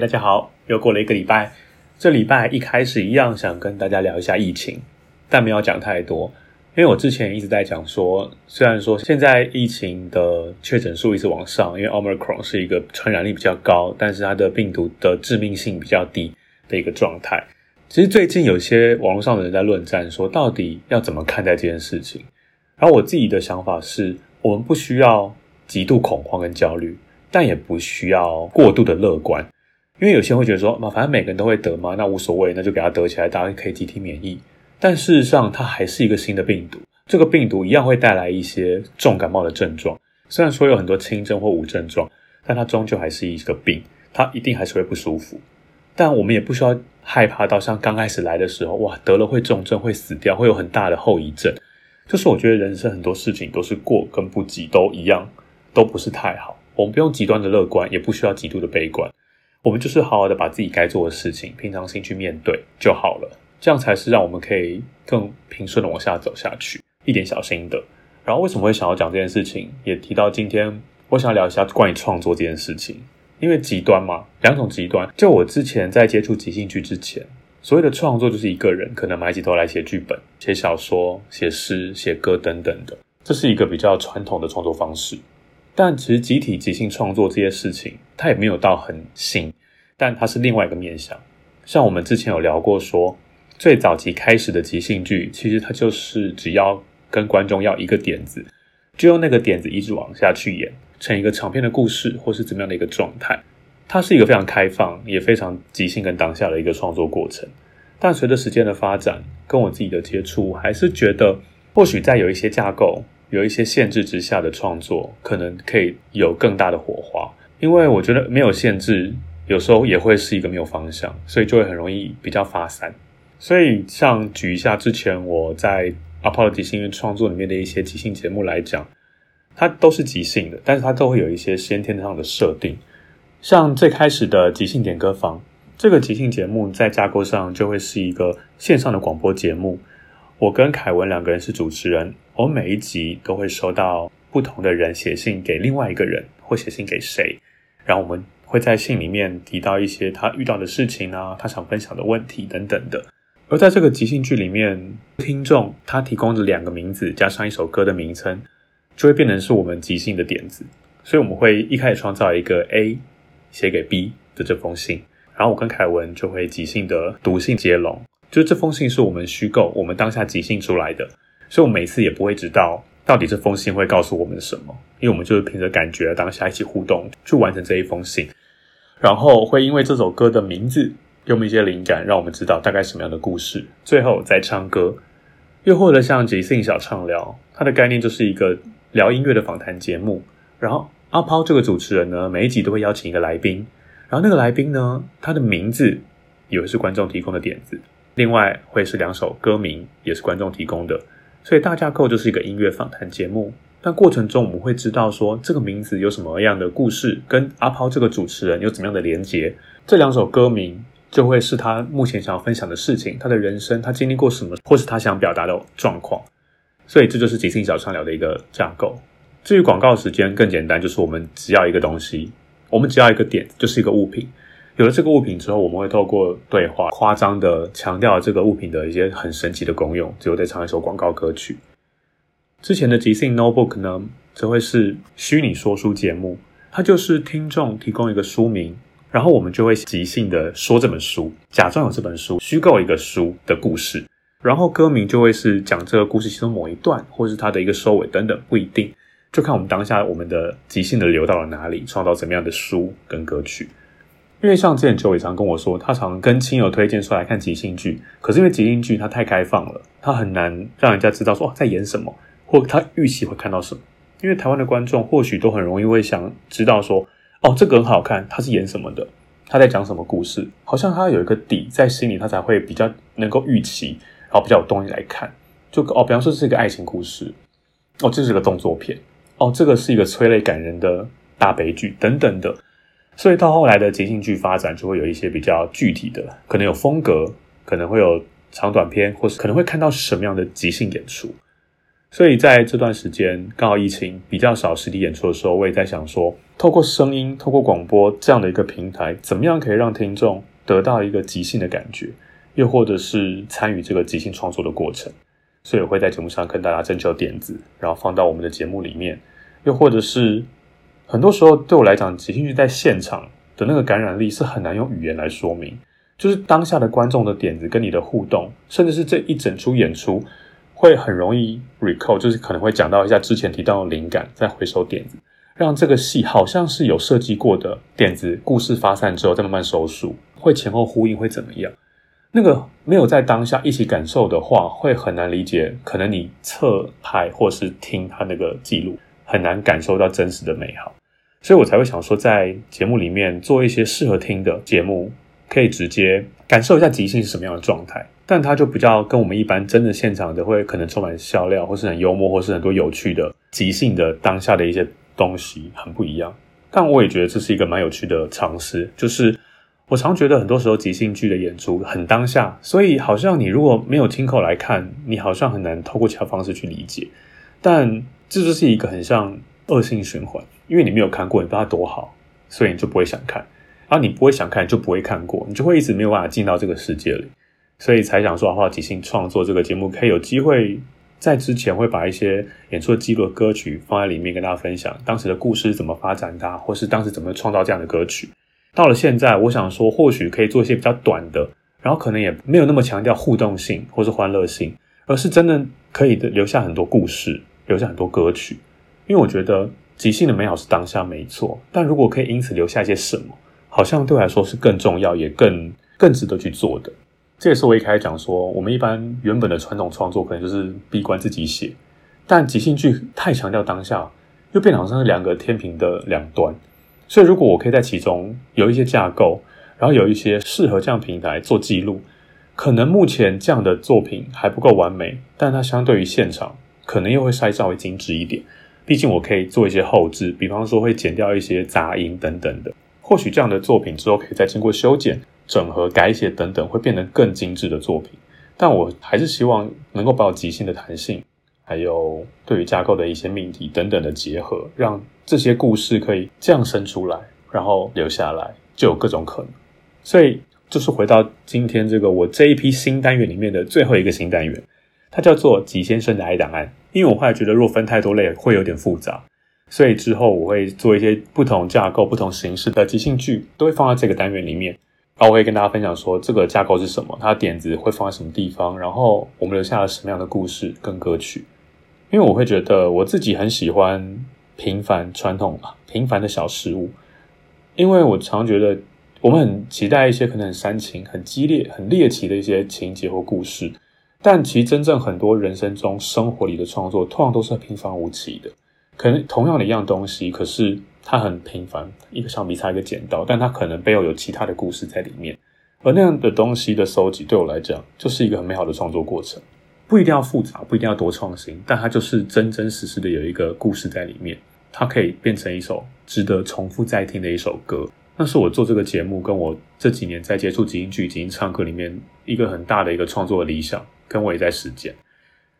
大家好，又过了一个礼拜。这礼拜一开始一样想跟大家聊一下疫情，但没有讲太多，因为我之前一直在讲说，虽然说现在疫情的确诊数一直往上，因为 Omicron 是一个传染力比较高，但是它的病毒的致命性比较低的一个状态。其实最近有些网络上的人在论战，说到底要怎么看待这件事情。然后我自己的想法是，我们不需要极度恐慌跟焦虑，但也不需要过度的乐观。因为有些人会觉得说，嘛，反正每个人都会得嘛，那无所谓，那就给他得起来，大家可以集体免疫。但事实上，它还是一个新的病毒，这个病毒一样会带来一些重感冒的症状。虽然说有很多轻症或无症状，但它终究还是一个病，它一定还是会不舒服。但我们也不需要害怕到像刚开始来的时候，哇，得了会重症，会死掉，会有很大的后遗症。就是我觉得人生很多事情都是过跟不及都一样，都不是太好。我们不用极端的乐观，也不需要极度的悲观。我们就是好好的把自己该做的事情，平常心去面对就好了，这样才是让我们可以更平顺的往下走下去，一点小心的。然后为什么会想要讲这件事情？也提到今天我想要聊一下关于创作这件事情，因为极端嘛，两种极端。就我之前在接触即兴剧之前，所谓的创作就是一个人可能埋起头来写剧本、写小说、写诗、写歌等等的，这是一个比较传统的创作方式。但其实集体即兴创作这些事情，它也没有到很新，但它是另外一个面向。像我们之前有聊过，说最早期开始的即兴剧，其实它就是只要跟观众要一个点子，就用那个点子一直往下去演，成一个长篇的故事，或是怎么样的一个状态。它是一个非常开放，也非常即兴跟当下的一个创作过程。但随着时间的发展，跟我自己的接触，还是觉得或许在有一些架构。有一些限制之下的创作，可能可以有更大的火花。因为我觉得没有限制，有时候也会是一个没有方向，所以就会很容易比较发散。所以，像举一下之前我在阿泡的即兴创作里面的一些即兴节目来讲，它都是即兴的，但是它都会有一些先天上的设定。像最开始的即兴点歌房这个即兴节目，在架构上就会是一个线上的广播节目。我跟凯文两个人是主持人，我每一集都会收到不同的人写信给另外一个人，或写信给谁，然后我们会在信里面提到一些他遇到的事情啊，他想分享的问题等等的。而在这个即兴剧里面，听众他提供的两个名字加上一首歌的名称，就会变成是我们即兴的点子。所以我们会一开始创造一个 A 写给 B 的这封信，然后我跟凯文就会即兴的读信接龙。就这封信是我们虚构，我们当下即兴出来的，所以我每次也不会知道到底这封信会告诉我们什么，因为我们就是凭着感觉当下一起互动去完成这一封信，然后会因为这首歌的名字给我们一些灵感，让我们知道大概什么样的故事，最后再唱歌，又或者像即兴小畅聊，它的概念就是一个聊音乐的访谈节目。然后阿抛这个主持人呢，每一集都会邀请一个来宾，然后那个来宾呢，他的名字也是观众提供的点子，另外会是两首歌名，也是观众提供的。所以大架构就是一个音乐访谈节目。但过程中我们会知道说，这个名字有什么样的故事，跟阿抛这个主持人有怎么样的连接。这两首歌名。就会是他目前想要分享的事情，他的人生，他经历过什么，或是他想表达的状况。所以这就是即兴小畅聊的一个架构。至于广告时间更简单，就是我们只要一个东西，我们只要一个点，就是一个物品。有了这个物品之后，我们会透过对话，夸张的强调这个物品的一些很神奇的功用，最后再唱一首广告歌曲。之前的即兴 Notebook 呢，则会是虚拟说书节目，它就是听众提供一个书名。然后我们就会即兴的说这本书，假装有这本书，虚构一个书的故事，然后歌名就会是讲这个故事其中某一段，或是它的一个收尾等等，不一定，就看我们当下我们的即兴的流到了哪里，创造怎么样的书跟歌曲。因为像之前九伟常跟我说，他常跟亲友推荐出来看即兴剧，可是因为即兴剧它太开放了，它很难让人家知道说在演什么，或他预期会看到什么。因为台湾的观众或许都很容易会想知道说。哦，这个很好看，他是演什么的？他在讲什么故事？好像他有一个底在心里，他才会比较能够预期，然后比较有动力来看。就哦，比方说是一个爱情故事，哦，这是个动作片，哦，这个是一个催泪感人的大悲剧等等的。所以到后来的即兴剧发展，就会有一些比较具体的，可能有风格，可能会有长短片，或是可能会看到什么样的即兴演出。所以在这段时间，刚好疫情比较少实体演出的时候，我也在想说，透过声音、透过广播这样的一个平台，怎么样可以让听众得到一个即兴的感觉，又或者是参与这个即兴创作的过程。所以我会在节目上跟大家征求点子，然后放到我们的节目里面。又或者是很多时候对我来讲，即兴剧在现场的那个感染力是很难用语言来说明，就是当下的观众的点子跟你的互动，甚至是这一整出演出。会很容易 recall，就是可能会讲到一下之前提到的灵感，再回收点子，让这个戏好像是有设计过的点子，故事发散之后再慢慢收束，会前后呼应，会怎么样？那个没有在当下一起感受的话，会很难理解。可能你侧拍或是听他那个记录，很难感受到真实的美好，所以我才会想说，在节目里面做一些适合听的节目，可以直接感受一下即兴是什么样的状态。但它就比较跟我们一般真的现场的会可能充满笑料，或是很幽默，或是很多有趣的即兴的当下的一些东西很不一样。但我也觉得这是一个蛮有趣的尝试。就是我常觉得很多时候即兴剧的演出很当下，所以好像你如果没有听口来看，你好像很难透过其他方式去理解。但这就是一个很像恶性循环，因为你没有看过，你不知道它多好，所以你就不会想看。然后你不会想看，就不会看过，你就会一直没有办法进到这个世界里。所以才想说，话即兴创作这个节目可以有机会在之前会把一些演出的记录的歌曲放在里面跟大家分享，当时的故事怎么发展的，或是当时怎么创造这样的歌曲。到了现在，我想说，或许可以做一些比较短的，然后可能也没有那么强调互动性或是欢乐性，而是真的可以留下很多故事，留下很多歌曲。因为我觉得即兴的美好是当下没错，但如果可以因此留下一些什么，好像对我来说是更重要，也更更值得去做的。这也是我一开始讲说，我们一般原本的传统创作可能就是闭关自己写，但即兴剧太强调当下，又变好像是两个天平的两端。所以如果我可以在其中有一些架构，然后有一些适合这样平台做记录，可能目前这样的作品还不够完美，但它相对于现场，可能又会稍微精致一点。毕竟我可以做一些后置，比方说会剪掉一些杂音等等的。或许这样的作品之后可以再经过修剪。整合、改写等等，会变得更精致的作品。但我还是希望能够把我即兴的弹性，还有对于架构的一些命题等等的结合，让这些故事可以降生出来，然后留下来，就有各种可能。所以，就是回到今天这个我这一批新单元里面的最后一个新单元，它叫做《吉先生的爱档案》。因为我后来觉得，若分太多类，会有点复杂，所以之后我会做一些不同架构、不同形式的即兴剧，都会放在这个单元里面。然后我会跟大家分享说，这个架构是什么，它的点子会放在什么地方，然后我们留下了什么样的故事跟歌曲。因为我会觉得我自己很喜欢平凡传统吧，平凡的小事物。因为我常觉得我们很期待一些可能很煽情、很激烈、很猎奇的一些情节或故事，但其实真正很多人生中生活里的创作，通常都是平凡无奇的。可能同样的一样东西，可是它很平凡，一个橡皮擦，一个剪刀，但它可能背后有其他的故事在里面。而那样的东西的收集，对我来讲，就是一个很美好的创作过程。不一定要复杂，不一定要多创新，但它就是真真实实的有一个故事在里面。它可以变成一首值得重复再听的一首歌。那是我做这个节目，跟我这几年在接触即兴剧、即兴唱歌里面一个很大的一个创作的理想，跟我也在实践。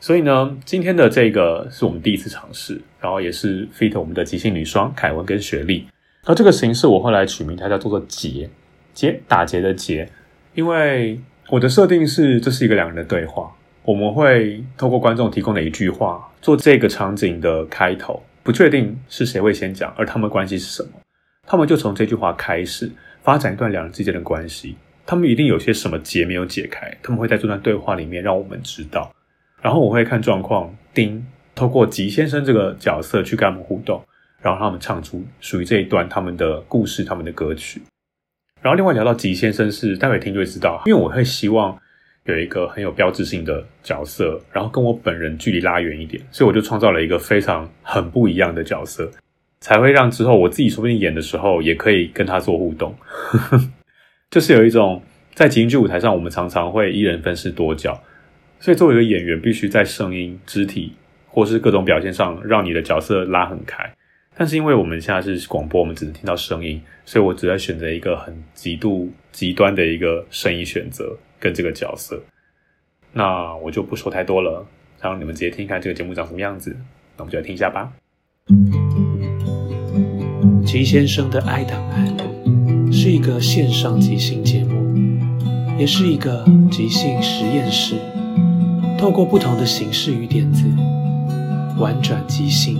所以呢，今天的这个是我们第一次尝试，然后也是 fit 我们的即兴女双凯文跟雪莉。而这个形式我后来取名它叫做结结打结的结，因为我的设定是这是一个两人的对话，我们会透过观众提供的一句话做这个场景的开头。不确定是谁会先讲，而他们关系是什么？他们就从这句话开始发展一段两人之间的关系。他们一定有些什么结没有解开，他们会在这段对话里面让我们知道。然后我会看状况，丁透过吉先生这个角色去跟他们互动，然后让他们唱出属于这一段他们的故事、他们的歌曲。然后另外聊到吉先生是待会听就会知道，因为我会希望。有一个很有标志性的角色，然后跟我本人距离拉远一点，所以我就创造了一个非常很不一样的角色，才会让之后我自己说不定演的时候也可以跟他做互动。就是有一种在即兴剧舞台上，我们常常会一人分饰多角，所以作为一个演员，必须在声音、肢体或是各种表现上，让你的角色拉很开。但是因为我们现在是广播，我们只能听到声音，所以我只在选择一个很极度极端的一个声音选择。跟这个角色，那我就不说太多了，让你们直接听一看这个节目长什么样子。那我们就来听一下吧。吉先生的爱档案是一个线上即兴节目，也是一个即兴实验室，透过不同的形式与点子，玩转即兴。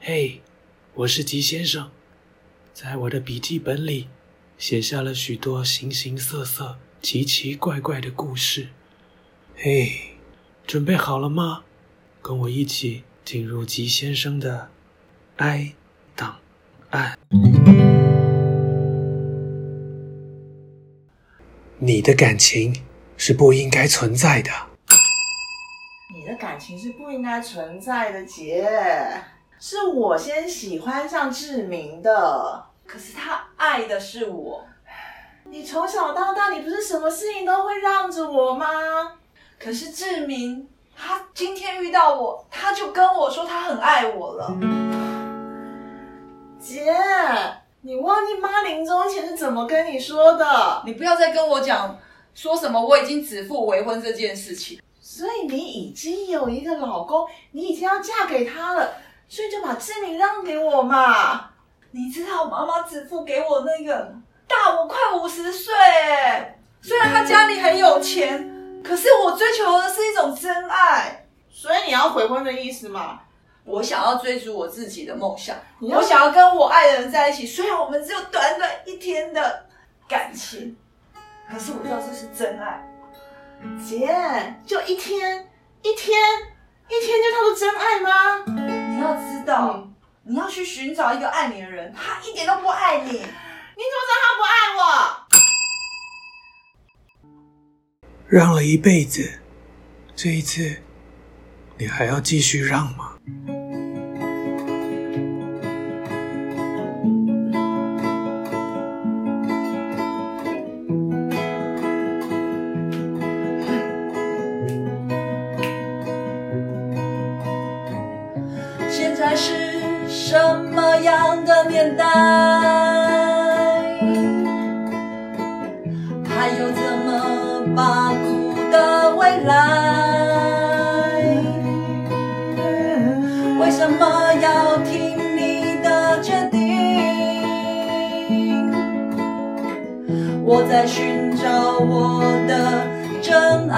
嘿。我是吉先生，在我的笔记本里写下了许多形形色色、奇奇怪怪的故事。嘿，准备好了吗？跟我一起进入吉先生的哀档案。你的感情是不应该存在的。你的感情是不应该存在的，姐。是我先喜欢上志明的，可是他爱的是我。你从小到大，你不是什么事情都会让着我吗？可是志明，他今天遇到我，他就跟我说他很爱我了。姐，你忘记妈临终前是怎么跟你说的？你不要再跟我讲说什么我已经指腹为婚这件事情。所以你已经有一个老公，你已经要嫁给他了。所以就把志明让给我嘛。你知道妈妈指腹给我那个大我快五十岁，虽然他家里很有钱，可是我追求的是一种真爱。所以你要悔婚的意思嘛？我想要追逐我自己的梦想，我想要跟我爱的人在一起。虽然我们只有短短一天的感情，可是我知道这是真爱。姐，就一天，一天，一天就叫做真爱吗？你要知道，你要去寻找一个爱你的人，他一点都不爱你。你怎么知道他不爱我？让了一辈子，这一次，你还要继续让吗？现在是什么样的年代，在寻找我的真爱，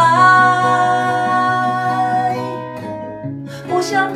不想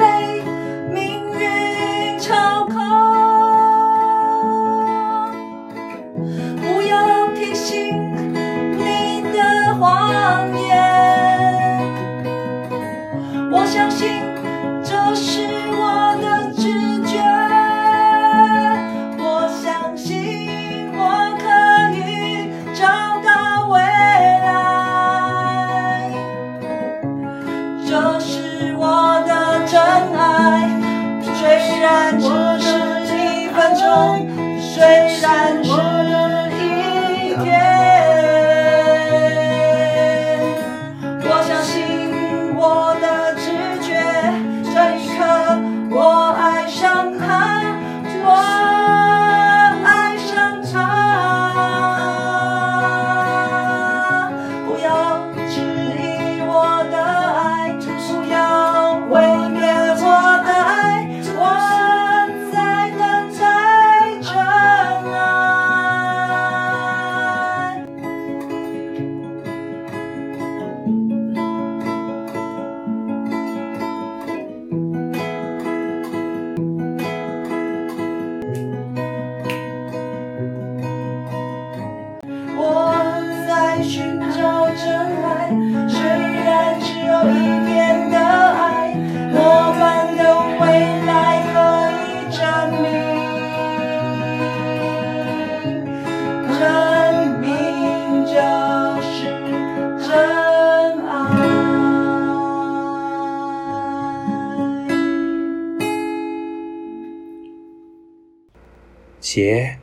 结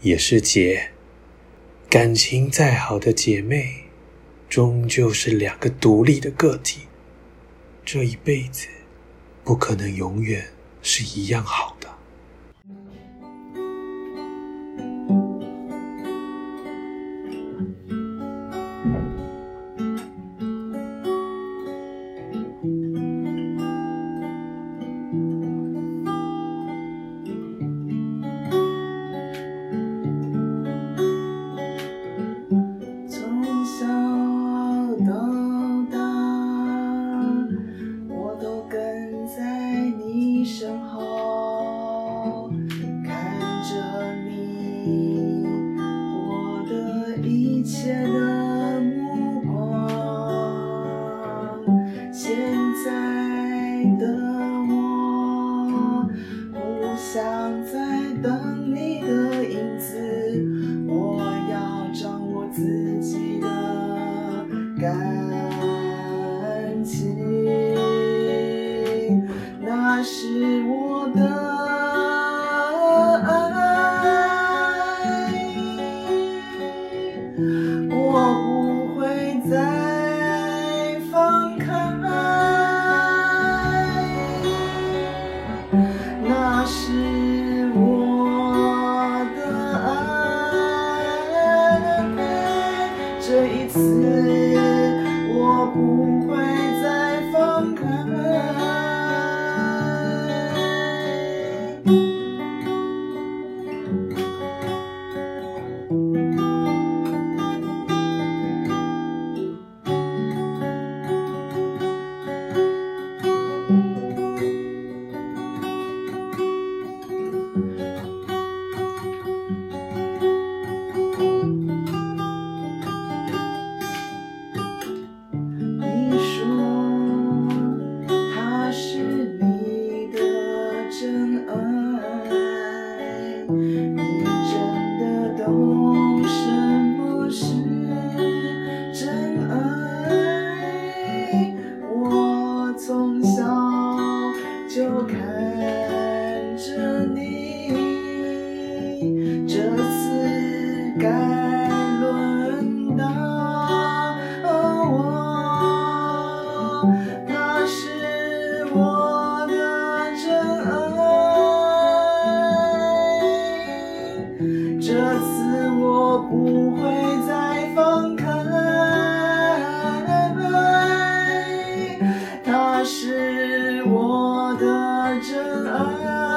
也是结。感情再好的姐妹终究是两个独立的个体。这一辈子不可能永远是一样好。的真爱。啊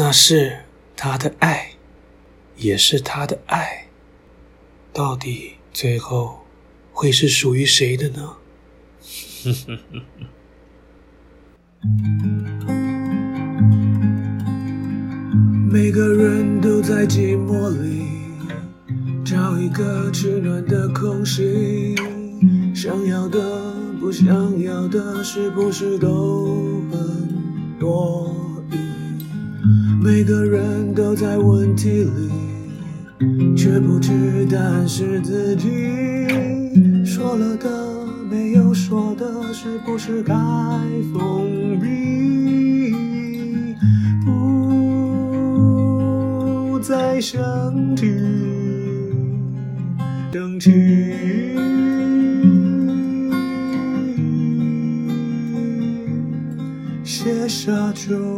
那是他的爱，也是他的爱。到底最后会是属于谁的呢？每个人都在寂寞里找一个取暖的空隙，想要的、不想要的，是不是都很多？每个人都在问题里，却不知答案是自己说了的，没有说的，是不是该封闭？不再想起，等起。写下就